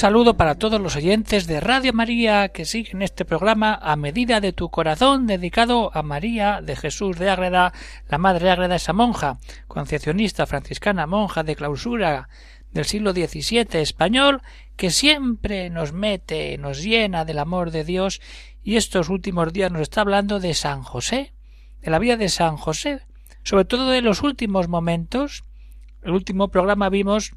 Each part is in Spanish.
Saludo para todos los oyentes de Radio María que siguen este programa a medida de tu corazón dedicado a María de Jesús de Ágreda, la Madre de Ágreda, esa monja, concepcionista franciscana, monja de clausura del siglo XVII español, que siempre nos mete, nos llena del amor de Dios y estos últimos días nos está hablando de San José, de la vida de San José, sobre todo de los últimos momentos. El último programa vimos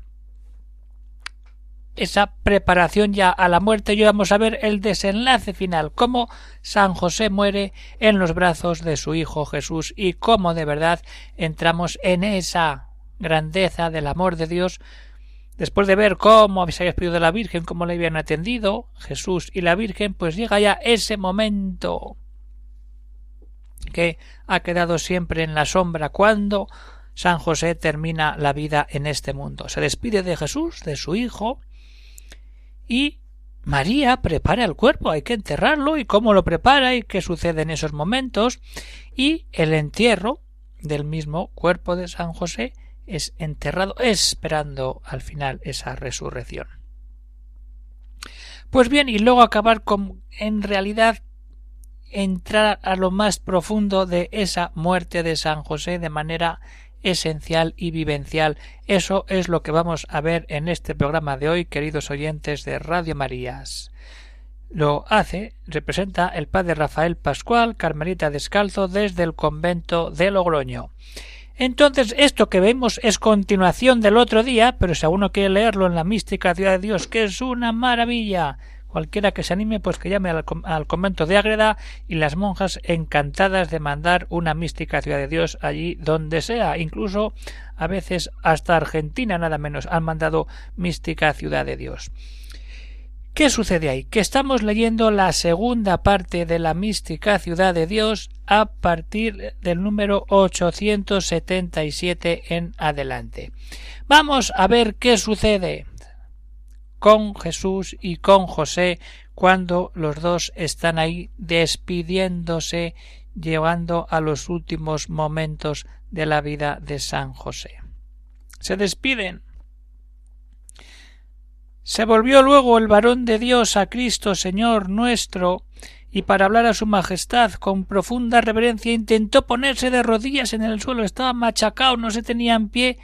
esa preparación ya a la muerte y vamos a ver el desenlace final, cómo San José muere en los brazos de su Hijo Jesús y cómo de verdad entramos en esa grandeza del amor de Dios después de ver cómo había pedido de la Virgen, cómo le habían atendido Jesús y la Virgen, pues llega ya ese momento que ha quedado siempre en la sombra cuando San José termina la vida en este mundo. Se despide de Jesús, de su Hijo, y María prepara el cuerpo, hay que enterrarlo y cómo lo prepara y qué sucede en esos momentos y el entierro del mismo cuerpo de San José es enterrado esperando al final esa resurrección. Pues bien, y luego acabar con en realidad entrar a lo más profundo de esa muerte de San José de manera esencial y vivencial. Eso es lo que vamos a ver en este programa de hoy, queridos oyentes de Radio Marías. Lo hace, representa el padre Rafael Pascual, Carmelita Descalzo, desde el convento de Logroño. Entonces, esto que vemos es continuación del otro día, pero si uno quiere leerlo en la mística ciudad de Dios, que es una maravilla, Cualquiera que se anime, pues que llame al, convento de Ágreda y las monjas encantadas de mandar una mística ciudad de Dios allí donde sea, incluso a veces hasta Argentina nada menos han mandado mística ciudad de Dios. ¿Qué sucede ahí? Que estamos leyendo la segunda parte de la mística ciudad de Dios a partir del número 877 en adelante. Vamos a ver qué sucede con Jesús y con José cuando los dos están ahí despidiéndose llevando a los últimos momentos de la vida de San José. Se despiden. Se volvió luego el varón de Dios a Cristo Señor nuestro, y para hablar a su majestad con profunda reverencia intentó ponerse de rodillas en el suelo, estaba machacado, no se tenía en pie,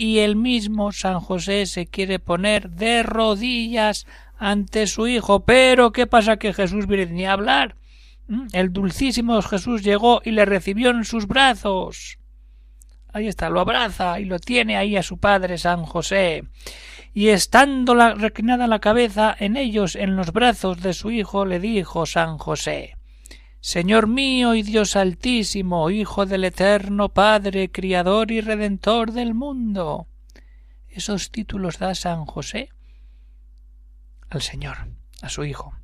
y el mismo San José se quiere poner de rodillas ante su hijo. Pero ¿qué pasa que Jesús viene ni a hablar? ¿Mm? El dulcísimo Jesús llegó y le recibió en sus brazos. Ahí está, lo abraza y lo tiene ahí a su padre San José. Y estando reclinada la cabeza en ellos, en los brazos de su hijo, le dijo San José Señor mío y Dios altísimo, Hijo del eterno Padre, Criador y Redentor del mundo. Esos títulos da San José al Señor, a su Hijo.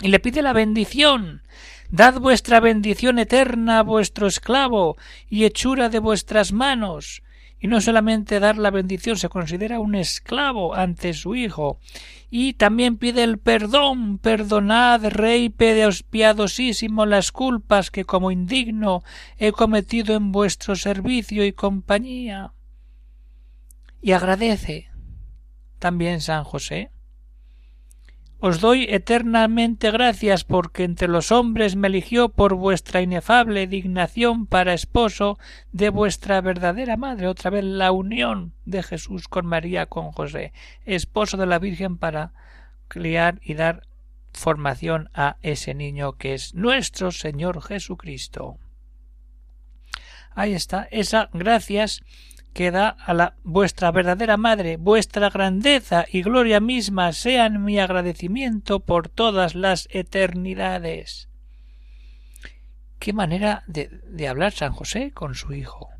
Y le pide la bendición. Dad vuestra bendición eterna a vuestro esclavo y hechura de vuestras manos, y no solamente dar la bendición, se considera un esclavo ante su hijo. Y también pide el perdón, perdonad, Rey piadosísimo, las culpas que como indigno he cometido en vuestro servicio y compañía. Y agradece también San José os doy eternamente gracias porque entre los hombres me eligió por vuestra inefable dignación para esposo de vuestra verdadera madre. Otra vez la unión de Jesús con María, con José, esposo de la Virgen para criar y dar formación a ese niño que es nuestro Señor Jesucristo. Ahí está, esa gracias que da a la vuestra verdadera madre, vuestra grandeza y gloria misma sean mi agradecimiento por todas las eternidades. Qué manera de, de hablar San José con su hijo.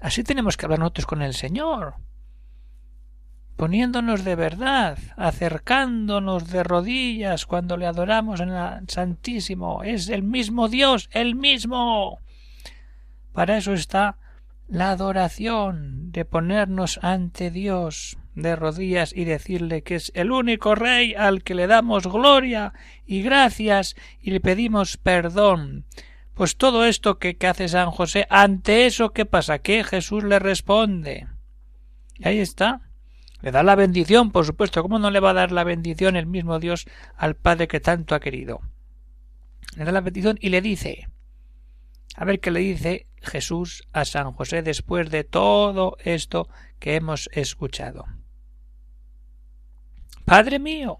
Así tenemos que hablar nosotros con el Señor, poniéndonos de verdad, acercándonos de rodillas cuando le adoramos en el Santísimo. Es el mismo Dios, el mismo Para eso está la adoración, de ponernos ante Dios de rodillas y decirle que es el único Rey al que le damos gloria y gracias y le pedimos perdón. Pues todo esto que, hace San José, ante eso, ¿qué pasa? Que Jesús le responde. Y ahí está. Le da la bendición, por supuesto. ¿Cómo no le va a dar la bendición el mismo Dios al Padre que tanto ha querido? Le da la bendición y le dice. A ver qué le dice Jesús a San José después de todo esto que hemos escuchado. Padre mío,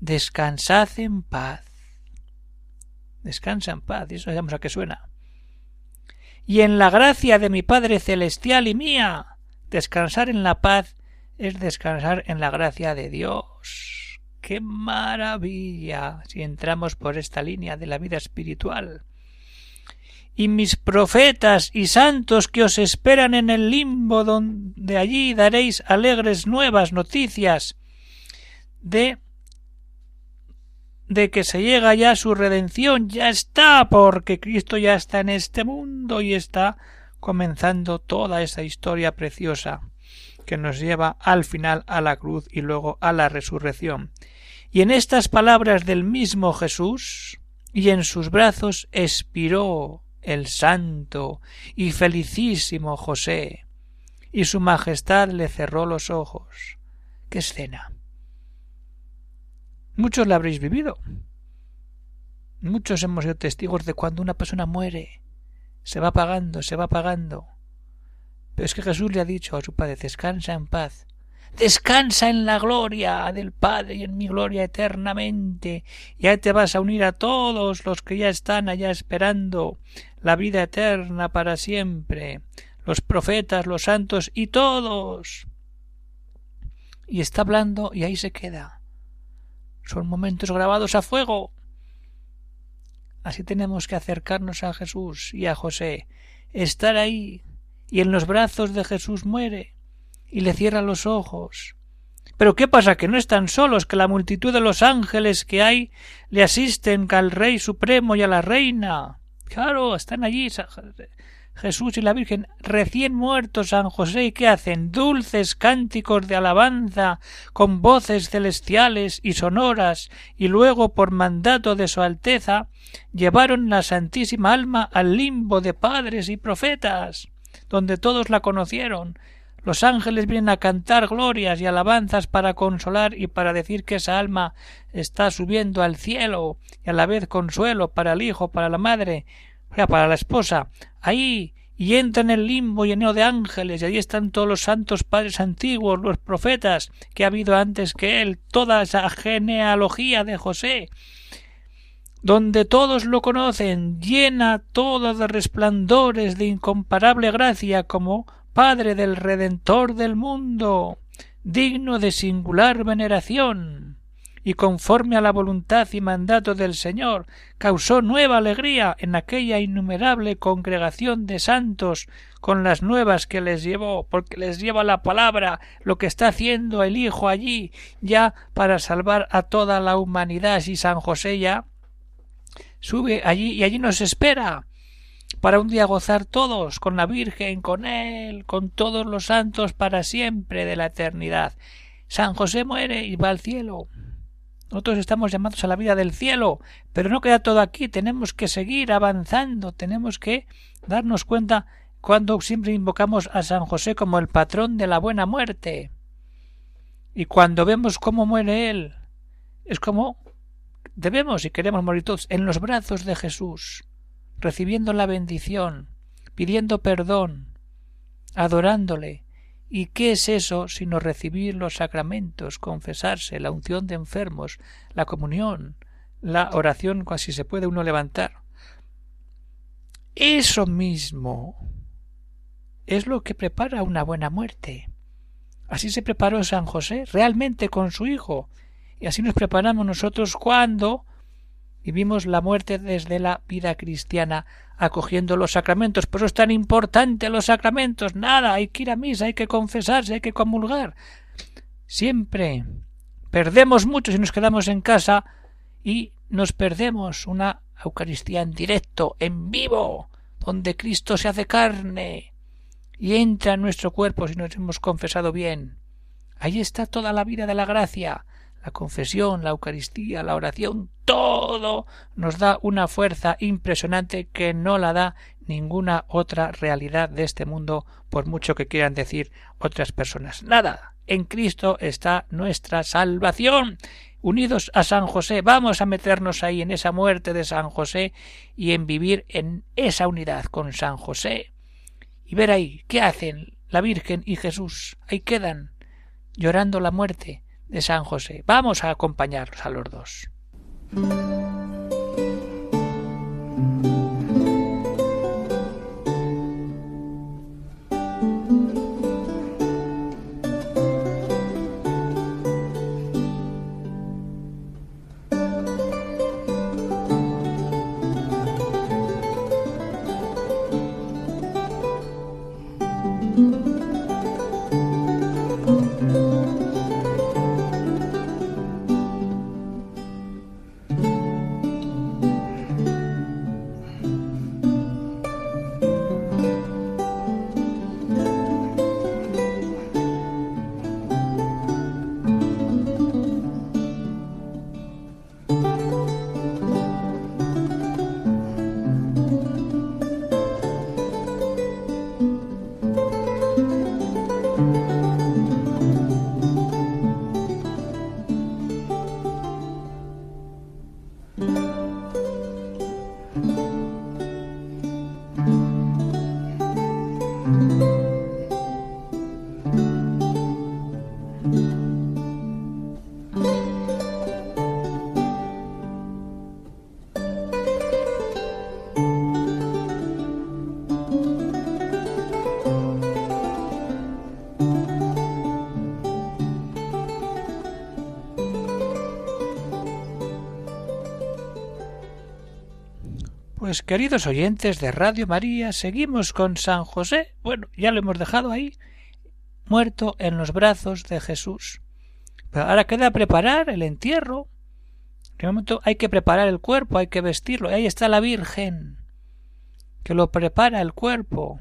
descansad en paz. Descansa en paz, y eso sabemos a qué suena. Y en la gracia de mi Padre celestial y mía, descansar en la paz es descansar en la gracia de Dios. ¡Qué maravilla! si entramos por esta línea de la vida espiritual y mis profetas y santos que os esperan en el limbo donde allí daréis alegres nuevas noticias de de que se llega ya su redención ya está porque Cristo ya está en este mundo y está comenzando toda esa historia preciosa que nos lleva al final a la cruz y luego a la resurrección. Y en estas palabras del mismo Jesús y en sus brazos expiró el santo y felicísimo José, y su majestad le cerró los ojos. ¡Qué escena! Muchos la habréis vivido. Muchos hemos sido testigos de cuando una persona muere. Se va apagando, se va apagando. Pero es que Jesús le ha dicho a su Padre, descansa en paz. Descansa en la gloria del Padre y en mi gloria eternamente. Ya te vas a unir a todos los que ya están allá esperando la vida eterna para siempre, los profetas, los santos y todos. Y está hablando y ahí se queda. Son momentos grabados a fuego. Así tenemos que acercarnos a Jesús y a José, estar ahí, y en los brazos de Jesús muere, y le cierra los ojos. Pero ¿qué pasa? Que no están solos, que la multitud de los ángeles que hay le asisten al Rey Supremo y a la Reina. Claro, están allí Jesús y la Virgen recién muertos San José y qué hacen dulces cánticos de alabanza con voces celestiales y sonoras y luego por mandato de su Alteza llevaron la Santísima Alma al limbo de padres y profetas donde todos la conocieron los ángeles vienen a cantar glorias y alabanzas para consolar y para decir que esa alma está subiendo al cielo y a la vez consuelo para el hijo, para la madre, para la esposa. Ahí y entra en el limbo lleno de ángeles, y ahí están todos los santos padres antiguos, los profetas que ha habido antes que él, toda esa genealogía de José, donde todos lo conocen, llena todo de resplandores de incomparable gracia como Padre del Redentor del mundo, digno de singular veneración, y conforme a la voluntad y mandato del Señor, causó nueva alegría en aquella innumerable congregación de santos con las nuevas que les llevó, porque les lleva la palabra, lo que está haciendo el Hijo allí, ya para salvar a toda la humanidad, y San José ya sube allí y allí nos espera para un día gozar todos con la Virgen, con Él, con todos los santos para siempre de la eternidad. San José muere y va al cielo. Nosotros estamos llamados a la vida del cielo, pero no queda todo aquí, tenemos que seguir avanzando, tenemos que darnos cuenta cuando siempre invocamos a San José como el patrón de la buena muerte. Y cuando vemos cómo muere él, es como debemos y queremos morir todos en los brazos de Jesús recibiendo la bendición, pidiendo perdón, adorándole. ¿Y qué es eso sino recibir los sacramentos, confesarse, la unción de enfermos, la comunión, la oración casi se puede uno levantar? Eso mismo es lo que prepara una buena muerte. Así se preparó San José realmente con su hijo, y así nos preparamos nosotros cuando vivimos la muerte desde la vida cristiana acogiendo los sacramentos. Por eso es tan importante los sacramentos. Nada, hay que ir a misa, hay que confesarse, hay que comulgar. Siempre perdemos mucho si nos quedamos en casa y nos perdemos una Eucaristía en directo, en vivo, donde Cristo se hace carne y entra en nuestro cuerpo si nos hemos confesado bien. Ahí está toda la vida de la gracia, la confesión, la Eucaristía, la oración, todo nos da una fuerza impresionante que no la da ninguna otra realidad de este mundo, por mucho que quieran decir otras personas. Nada. En Cristo está nuestra salvación. Unidos a San José, vamos a meternos ahí en esa muerte de San José y en vivir en esa unidad con San José. Y ver ahí, ¿qué hacen la Virgen y Jesús? Ahí quedan, llorando la muerte de San José. Vamos a acompañarlos a los dos. Pues queridos oyentes de Radio María, seguimos con San José. Bueno, ya lo hemos dejado ahí, muerto en los brazos de Jesús. Pero ahora queda preparar el entierro. En momento hay que preparar el cuerpo, hay que vestirlo. Ahí está la Virgen, que lo prepara el cuerpo.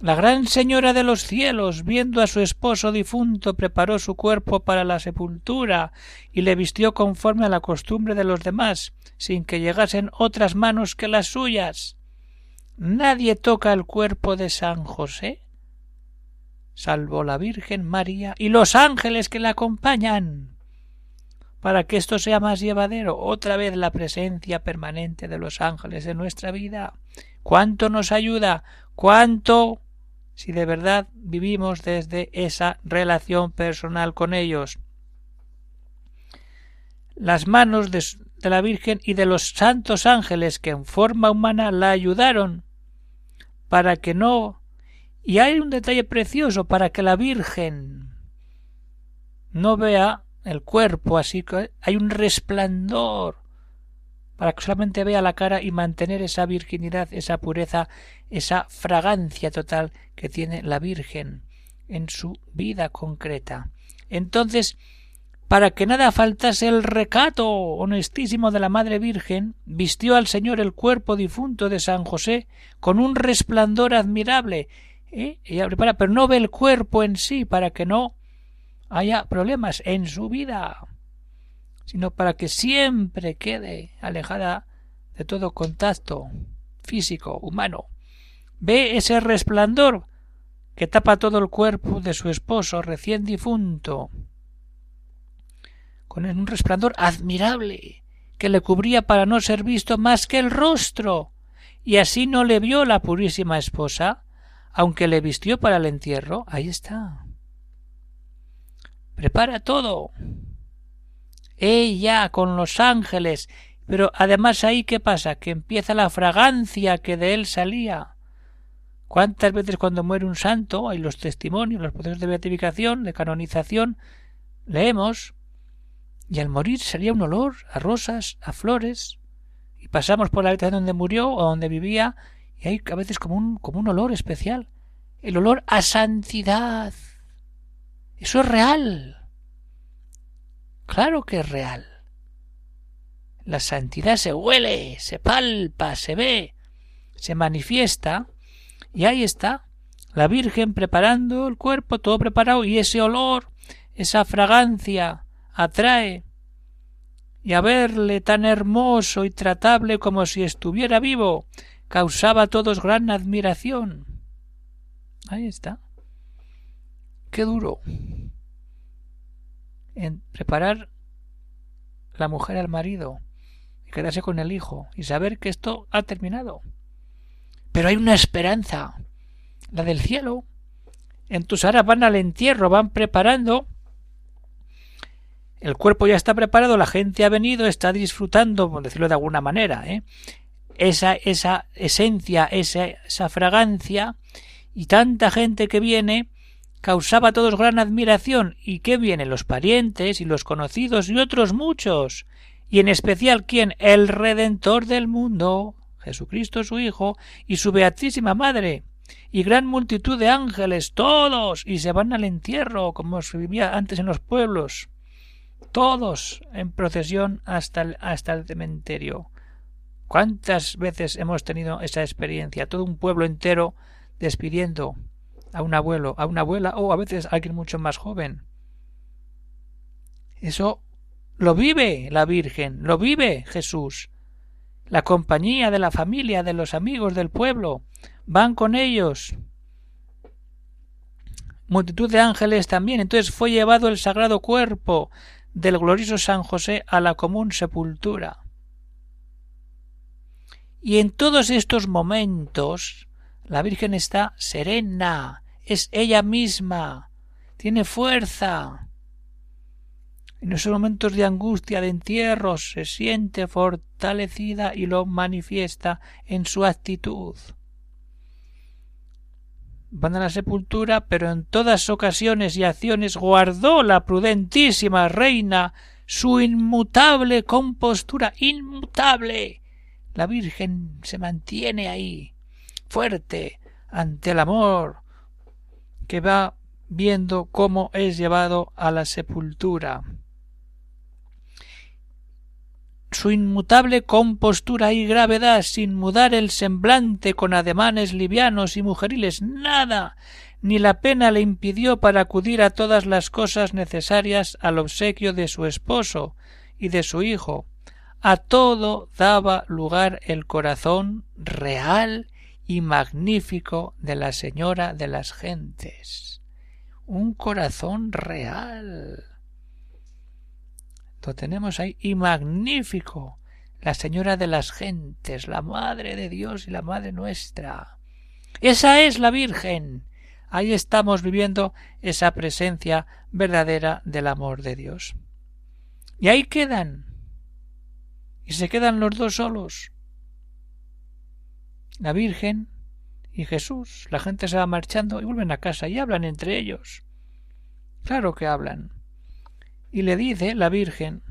La gran señora de los cielos, viendo a su esposo difunto, preparó su cuerpo para la sepultura y le vistió conforme a la costumbre de los demás, sin que llegasen otras manos que las suyas. Nadie toca el cuerpo de San José, salvo la Virgen María y los ángeles que la acompañan. Para que esto sea más llevadero, otra vez la presencia permanente de los ángeles en nuestra vida. ¿Cuánto nos ayuda? ¿Cuánto si de verdad vivimos desde esa relación personal con ellos. Las manos de, la Virgen y de los santos ángeles que en forma humana la ayudaron para que no y hay un detalle precioso para que la Virgen no vea el cuerpo así que hay un resplandor para que solamente vea la cara y mantener esa virginidad, esa pureza, esa fragancia total que tiene la Virgen en su vida concreta. Entonces, para que nada faltase el recato honestísimo de la Madre Virgen, vistió al Señor el cuerpo difunto de San José con un resplandor admirable. ¿eh? Ella pero no ve el cuerpo en sí, para que no haya problemas en su vida sino para que siempre quede alejada de todo contacto físico, humano. Ve ese resplandor que tapa todo el cuerpo de su esposo recién difunto, con un resplandor admirable que le cubría para no ser visto más que el rostro, y así no le vio la purísima esposa, aunque le vistió para el entierro. Ahí está. Prepara todo ella con los ángeles. Pero además ahí qué pasa? Que empieza la fragancia que de él salía. ¿Cuántas veces cuando muere un santo hay los testimonios, los procesos de beatificación, de canonización, leemos y al morir salía un olor a rosas, a flores, y pasamos por la habitación donde murió o donde vivía y hay a veces como un, como un olor especial, el olor a santidad. Eso es real. Claro que es real. La santidad se huele, se palpa, se ve. se manifiesta y ahí está la Virgen preparando el cuerpo, todo preparado y ese olor, esa fragancia atrae y a verle tan hermoso y tratable como si estuviera vivo, causaba a todos gran admiración. Ahí está. Qué duro. En preparar la mujer al marido y quedarse con el hijo y saber que esto ha terminado. Pero hay una esperanza, la del cielo. En Tusara van al entierro, van preparando. El cuerpo ya está preparado, la gente ha venido, está disfrutando, por decirlo de alguna manera, ¿eh? esa, esa esencia, esa, esa fragancia, y tanta gente que viene, causaba a todos gran admiración. ¿Y qué vienen? Los parientes y los conocidos y otros muchos. Y en especial quién? El Redentor del mundo, Jesucristo su Hijo, y su Beatísima Madre, y gran multitud de ángeles, todos, y se van al entierro, como se vivía antes en los pueblos, todos en procesión hasta el, hasta el cementerio. ¿Cuántas veces hemos tenido esa experiencia? Todo un pueblo entero despidiendo a un abuelo, a una abuela o a veces a alguien mucho más joven. Eso lo vive la Virgen, lo vive Jesús. La compañía de la familia, de los amigos del pueblo, van con ellos. Multitud de ángeles también. Entonces fue llevado el sagrado cuerpo del glorioso San José a la común sepultura. Y en todos estos momentos la Virgen está serena, es ella misma, tiene fuerza. En esos momentos de angustia, de entierro, se siente fortalecida y lo manifiesta en su actitud. Van a la sepultura, pero en todas ocasiones y acciones guardó la prudentísima reina su inmutable compostura, inmutable. La Virgen se mantiene ahí, fuerte ante el amor que va viendo cómo es llevado a la sepultura. Su inmutable compostura y gravedad, sin mudar el semblante con ademanes livianos y mujeriles, nada, ni la pena le impidió para acudir a todas las cosas necesarias al obsequio de su esposo y de su hijo. A todo daba lugar el corazón real y magnífico de la Señora de las Gentes. Un corazón real. Lo tenemos ahí y magnífico. La Señora de las Gentes, la Madre de Dios y la Madre nuestra. Esa es la Virgen. Ahí estamos viviendo esa presencia verdadera del amor de Dios. Y ahí quedan. Y se quedan los dos solos la Virgen y Jesús. La gente se va marchando y vuelven a casa y hablan entre ellos. Claro que hablan. Y le dice la Virgen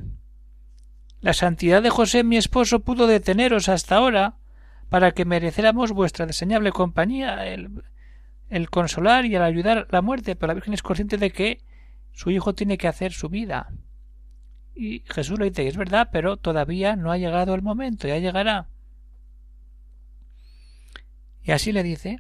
La santidad de José mi esposo pudo deteneros hasta ahora para que mereciéramos vuestra deseñable compañía, el, el consolar y el ayudar la muerte, pero la Virgen es consciente de que su hijo tiene que hacer su vida. Y Jesús le dice, es verdad, pero todavía no ha llegado el momento, ya llegará. Y así le dice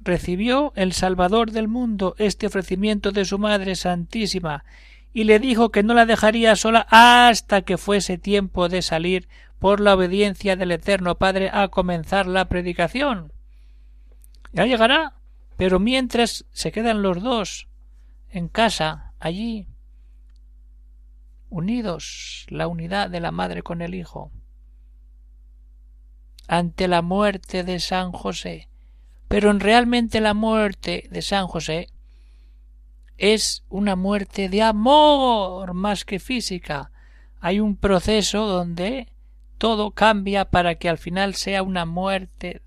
recibió el Salvador del mundo este ofrecimiento de su Madre Santísima y le dijo que no la dejaría sola hasta que fuese tiempo de salir por la obediencia del Eterno Padre a comenzar la predicación. Ya llegará, pero mientras se quedan los dos en casa, allí, unidos, la unidad de la madre con el hijo ante la muerte de San José. Pero en realmente la muerte de San José es una muerte de amor más que física. Hay un proceso donde todo cambia para que al final sea una muerte.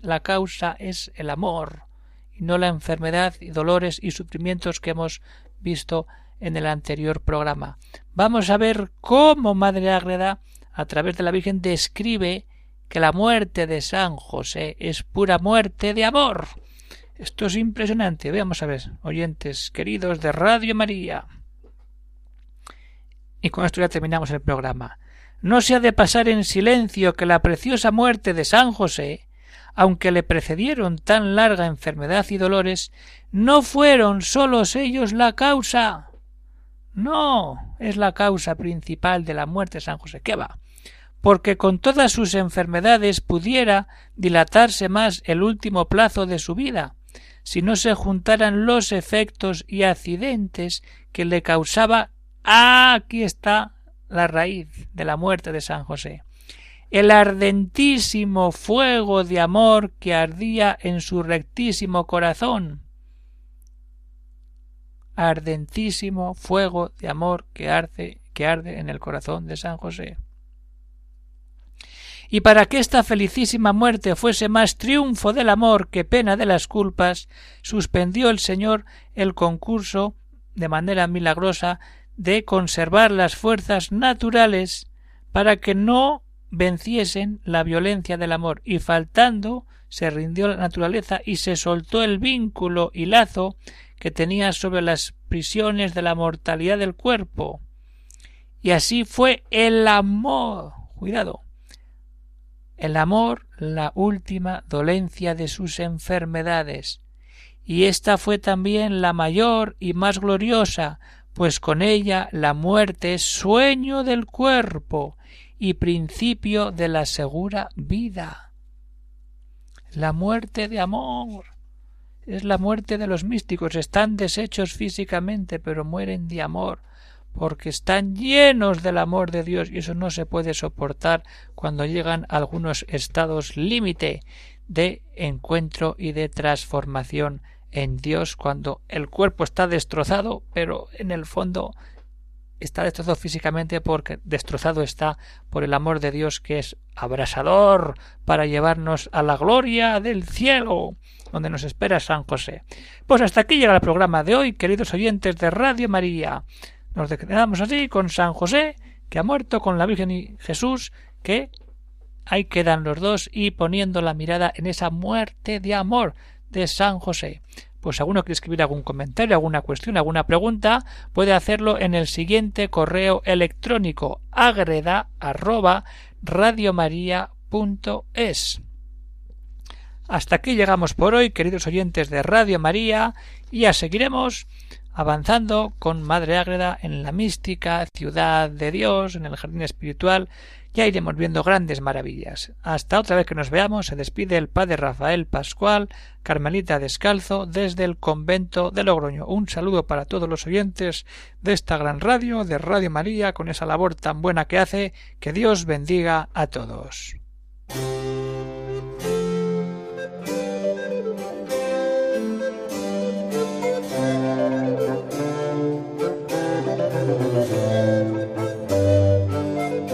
La causa es el amor y no la enfermedad y dolores y sufrimientos que hemos visto en el anterior programa. Vamos a ver cómo Madre Ágreda, a través de la Virgen, describe que la muerte de San José es pura muerte de amor. Esto es impresionante. Veamos a ver, oyentes queridos de Radio María. Y con esto ya terminamos el programa. no se ha de pasar en silencio que la preciosa muerte de San José, aunque le precedieron tan larga enfermedad y dolores, no fueron solos ellos la causa. No es la causa principal de la muerte de San José. ¿Qué va? Porque con todas sus enfermedades pudiera dilatarse más el último plazo de su vida, si no se juntaran los efectos y accidentes que le causaba. Ah, aquí está la raíz de la muerte de San José. El ardentísimo fuego de amor que ardía en su rectísimo corazón. Ardentísimo fuego de amor que arde, que arde en el corazón de San José. Y para que esta felicísima muerte fuese más triunfo del amor que pena de las culpas, suspendió el Señor el concurso de manera milagrosa de conservar las fuerzas naturales para que no venciesen la violencia del amor y faltando se rindió la naturaleza y se soltó el vínculo y lazo que tenía sobre las prisiones de la mortalidad del cuerpo. Y así fue el amor. Cuidado. El amor la última dolencia de sus enfermedades. Y esta fue también la mayor y más gloriosa, pues con ella la muerte es sueño del cuerpo y principio de la segura vida. La muerte de amor es la muerte de los místicos. Están deshechos físicamente, pero mueren de amor, porque están llenos del amor de Dios y eso no se puede soportar cuando llegan a algunos estados límite de encuentro y de transformación en Dios cuando el cuerpo está destrozado, pero en el fondo está destrozado físicamente porque destrozado está por el amor de Dios que es abrasador para llevarnos a la gloria del cielo, donde nos espera San José. Pues hasta aquí llega el programa de hoy, queridos oyentes de Radio María. Nos quedamos así con San José, que ha muerto con la Virgen y Jesús, que ahí quedan los dos y poniendo la mirada en esa muerte de amor de San José. Pues si alguno quiere escribir algún comentario, alguna cuestión, alguna pregunta, puede hacerlo en el siguiente correo electrónico agreda. Hasta aquí llegamos por hoy, queridos oyentes de Radio María, y ya seguiremos avanzando con Madre Ágreda en la mística ciudad de Dios, en el jardín espiritual, ya iremos viendo grandes maravillas. Hasta otra vez que nos veamos, se despide el padre Rafael Pascual, Carmelita Descalzo, desde el convento de Logroño. Un saludo para todos los oyentes de esta gran radio, de Radio María, con esa labor tan buena que hace. Que Dios bendiga a todos.